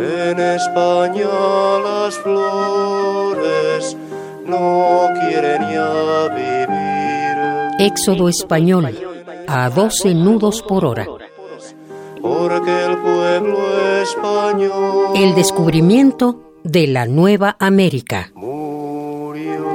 En España las flores no quieren ya vivir. Éxodo español a 12 nudos por hora. Porque el pueblo español El descubrimiento de la Nueva América. murió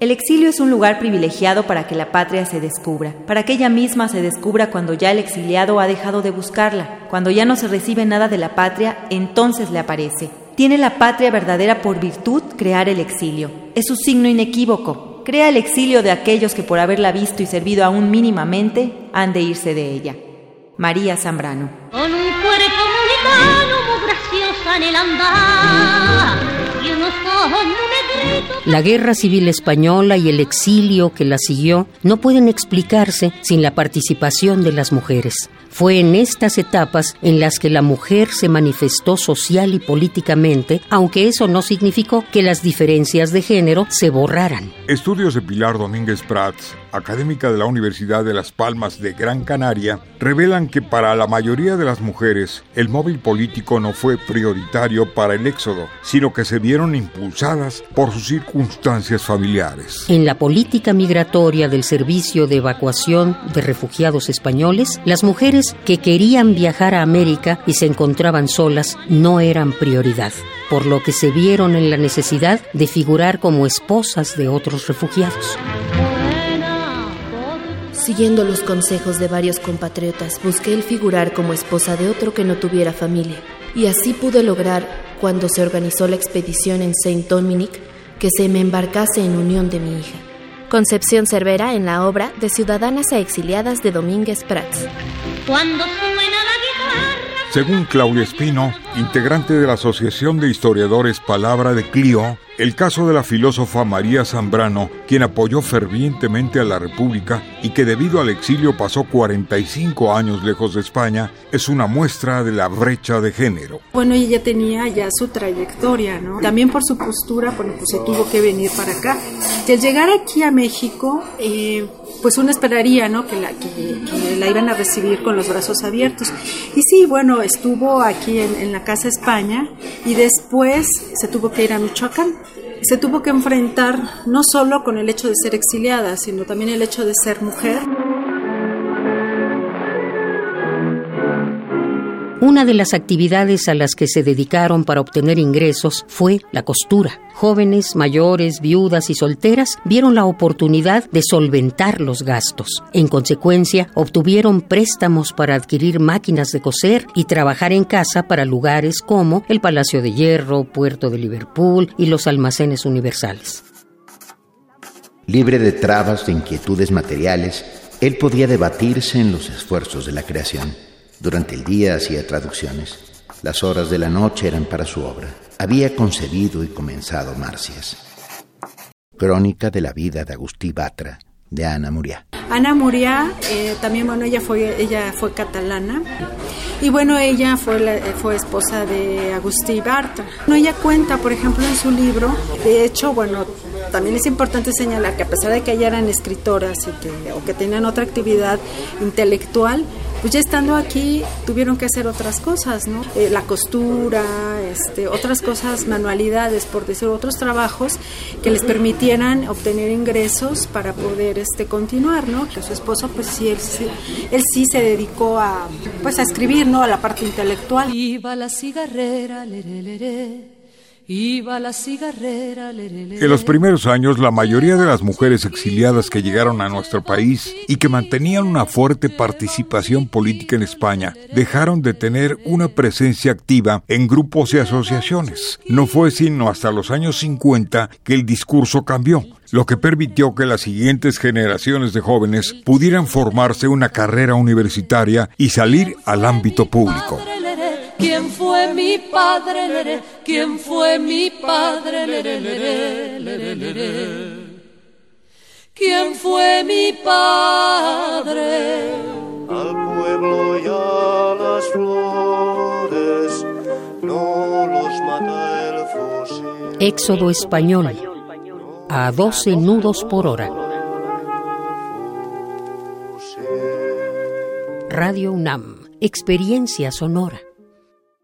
El exilio es un lugar privilegiado para que la patria se descubra, para que ella misma se descubra cuando ya el exiliado ha dejado de buscarla, cuando ya no se recibe nada de la patria, entonces le aparece. Tiene la patria verdadera por virtud crear el exilio. Es su signo inequívoco. Crea el exilio de aquellos que por haberla visto y servido aún mínimamente han de irse de ella. María Zambrano. con un cuerpo muy en el andar La guerra civil española y el exilio que la siguió no pueden explicarse sin la participación de las mujeres. Fue en estas etapas en las que la mujer se manifestó social y políticamente, aunque eso no significó que las diferencias de género se borraran. Estudios de Pilar Domínguez Prats, académica de la Universidad de Las Palmas de Gran Canaria, revelan que para la mayoría de las mujeres el móvil político no fue prioritario para el éxodo, sino que se vieron impulsadas por sus circunstancias familiares. En la política migratoria del Servicio de Evacuación de Refugiados Españoles, las mujeres que querían viajar a América y se encontraban solas no eran prioridad, por lo que se vieron en la necesidad de figurar como esposas de otros refugiados. Siguiendo los consejos de varios compatriotas, busqué el figurar como esposa de otro que no tuviera familia. Y así pude lograr, cuando se organizó la expedición en Saint Dominic, que se me embarcase en unión de mi hija. Concepción Cervera en la obra de Ciudadanas a Exiliadas de Domínguez Prats. Cuando Según Claudia Espino, integrante de la Asociación de Historiadores Palabra de Clio, el caso de la filósofa María Zambrano, quien apoyó fervientemente a la República y que debido al exilio pasó 45 años lejos de España, es una muestra de la brecha de género. Bueno, ella tenía ya su trayectoria, ¿no? También por su postura, bueno, pues se tuvo que venir para acá. Y al llegar aquí a México, eh, pues uno esperaría, ¿no? Que la, que, la iban a recibir con los brazos abiertos. Y sí, bueno, estuvo aquí en, en la Casa España y después se tuvo que ir a Michoacán. Se tuvo que enfrentar no solo con el hecho de ser exiliada, sino también el hecho de ser mujer. Una de las actividades a las que se dedicaron para obtener ingresos fue la costura. Jóvenes, mayores, viudas y solteras vieron la oportunidad de solventar los gastos. En consecuencia, obtuvieron préstamos para adquirir máquinas de coser y trabajar en casa para lugares como el Palacio de Hierro, Puerto de Liverpool y los almacenes universales. Libre de trabas e inquietudes materiales, él podía debatirse en los esfuerzos de la creación. Durante el día hacía traducciones. Las horas de la noche eran para su obra. Había concebido y comenzado Marcias. Crónica de la vida de Agustí Batra, de Ana Muriá. Ana Muriá, eh, también, bueno, ella fue, ella fue catalana y bueno, ella fue, eh, fue esposa de Agustí Bartra. No, ella cuenta, por ejemplo, en su libro, de hecho, bueno, también es importante señalar que a pesar de que ella eran escritoras y que, o que tenían otra actividad intelectual, pues ya estando aquí tuvieron que hacer otras cosas, ¿no? Eh, la costura, este, otras cosas, manualidades, por decir, otros trabajos que les permitieran obtener ingresos para poder este, continuar, ¿no? Que su esposo, pues sí, él, sí, él sí se dedicó a, pues, a escribir, ¿no? A la parte intelectual. Iba la cigarrera. Iba la cigarrera. En los primeros años, la mayoría de las mujeres exiliadas que llegaron a nuestro país y que mantenían una fuerte participación política en España dejaron de tener una presencia activa en grupos y asociaciones. No fue sino hasta los años 50 que el discurso cambió, lo que permitió que las siguientes generaciones de jóvenes pudieran formarse una carrera universitaria y salir al ámbito público. Padre, lere. ¿Quién fue mi padre? lere? ¿Quién fue mi padre? lere, lere. ¿Quién fue mi padre? Al pueblo y a las flores no los mata el fusil. Éxodo español a 12 nudos por hora. Radio UNAM, Experiencia Sonora.